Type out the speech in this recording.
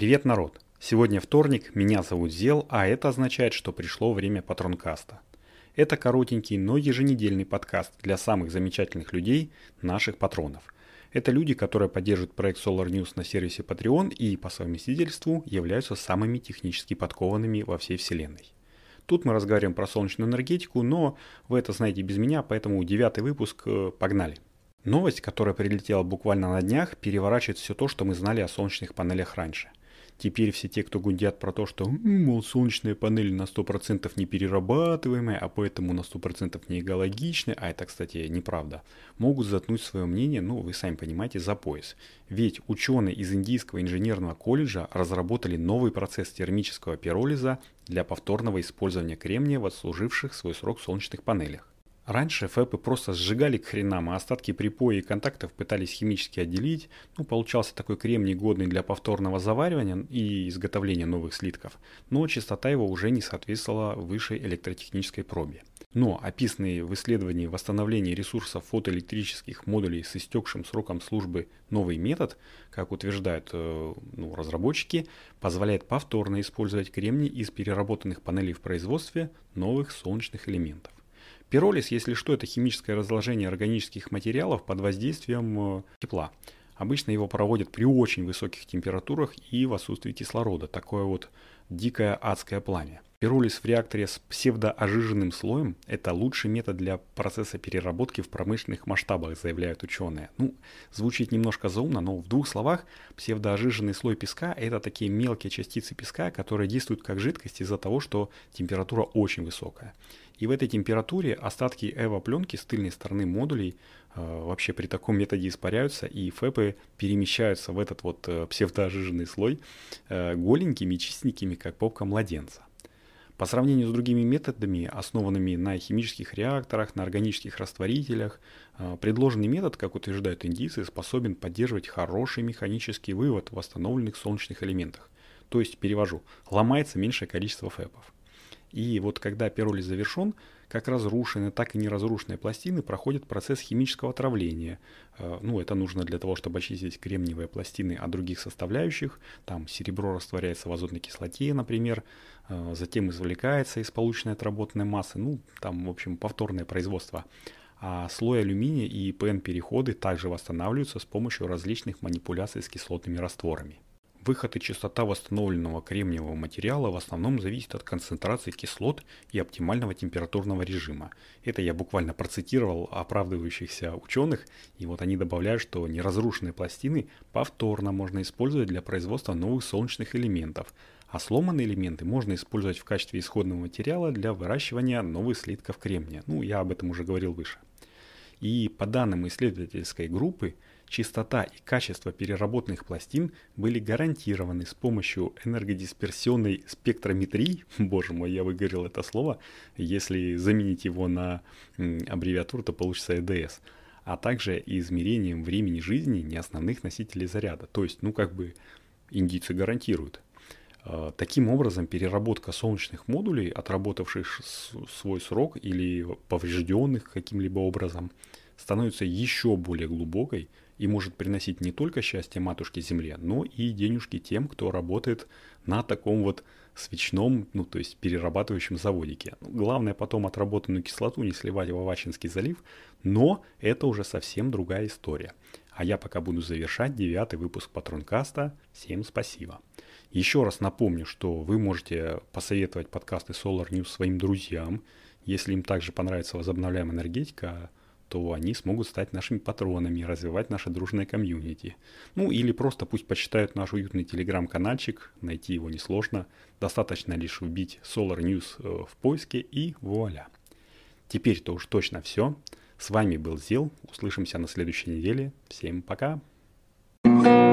Привет, народ! Сегодня вторник, меня зовут Зел, а это означает, что пришло время патронкаста. Это коротенький, но еженедельный подкаст для самых замечательных людей, наших патронов. Это люди, которые поддерживают проект Solar News на сервисе Patreon и по совместительству являются самыми технически подкованными во всей вселенной. Тут мы разговариваем про солнечную энергетику, но вы это знаете без меня, поэтому девятый выпуск, э, погнали. Новость, которая прилетела буквально на днях, переворачивает все то, что мы знали о солнечных панелях раньше – Теперь все те, кто гундят про то, что, мол, солнечные панели на 100% не перерабатываемые, а поэтому на 100% не экологичны, а это, кстати, неправда, могут заткнуть свое мнение, ну, вы сами понимаете, за пояс. Ведь ученые из Индийского инженерного колледжа разработали новый процесс термического пиролиза для повторного использования кремния в отслуживших свой срок солнечных панелях. Раньше ФЭПы просто сжигали к хренам, а остатки припоя и контактов пытались химически отделить. Ну, получался такой кремний, годный для повторного заваривания и изготовления новых слитков, но частота его уже не соответствовала высшей электротехнической пробе. Но описанный в исследовании восстановления ресурсов фотоэлектрических модулей с истекшим сроком службы новый метод, как утверждают э, ну, разработчики, позволяет повторно использовать кремний из переработанных панелей в производстве новых солнечных элементов. Пиролиз, если что, это химическое разложение органических материалов под воздействием э, тепла. Обычно его проводят при очень высоких температурах и в отсутствии кислорода. Такое вот дикое адское пламя. Пиролиз в реакторе с псевдоожиженным слоем – это лучший метод для процесса переработки в промышленных масштабах, заявляют ученые. Ну, звучит немножко заумно, но в двух словах псевдоожиженный слой песка – это такие мелкие частицы песка, которые действуют как жидкость из-за того, что температура очень высокая. И в этой температуре остатки эво-пленки с тыльной стороны модулей э, вообще при таком методе испаряются, и ФЭПы перемещаются в этот вот э, псевдоожиженный слой э, голенькими, чистенькими, как попка младенца. По сравнению с другими методами, основанными на химических реакторах, на органических растворителях, э, предложенный метод, как утверждают индийцы, способен поддерживать хороший механический вывод в восстановленных солнечных элементах. То есть, перевожу, ломается меньшее количество фэпов. И вот когда пиролиз завершен, как разрушенные, так и неразрушенные пластины проходят процесс химического отравления. Э, ну, это нужно для того, чтобы очистить кремниевые пластины от других составляющих. Там серебро растворяется в азотной кислоте, например, э, затем извлекается из полученной отработанной массы. Ну, там, в общем, повторное производство. А слой алюминия и ПН-переходы также восстанавливаются с помощью различных манипуляций с кислотными растворами. Выход и частота восстановленного кремниевого материала в основном зависит от концентрации кислот и оптимального температурного режима. Это я буквально процитировал оправдывающихся ученых, и вот они добавляют, что неразрушенные пластины повторно можно использовать для производства новых солнечных элементов, а сломанные элементы можно использовать в качестве исходного материала для выращивания новых слитков кремния. Ну, я об этом уже говорил выше. И по данным исследовательской группы, чистота и качество переработанных пластин были гарантированы с помощью энергодисперсионной спектрометрии, боже мой, я выговорил это слово, если заменить его на аббревиатуру, то получится EDS, а также измерением времени жизни неосновных носителей заряда. То есть, ну как бы индийцы гарантируют. А, таким образом, переработка солнечных модулей, отработавших свой срок или поврежденных каким-либо образом, становится еще более глубокой и может приносить не только счастье матушке Земле, но и денежки тем, кто работает на таком вот свечном, ну то есть перерабатывающем заводике. Ну, главное потом отработанную кислоту не сливать в Авачинский залив, но это уже совсем другая история. А я пока буду завершать девятый выпуск Патронкаста. Всем спасибо. Еще раз напомню, что вы можете посоветовать подкасты Solar News своим друзьям. Если им также понравится возобновляемая энергетика, то они смогут стать нашими патронами и развивать наше дружное комьюнити. Ну или просто пусть почитают наш уютный телеграм-канальчик, найти его несложно. Достаточно лишь вбить Solar News э, в поиске и вуаля. Теперь-то уж точно все. С вами был Зил. Услышимся на следующей неделе. Всем пока. thank you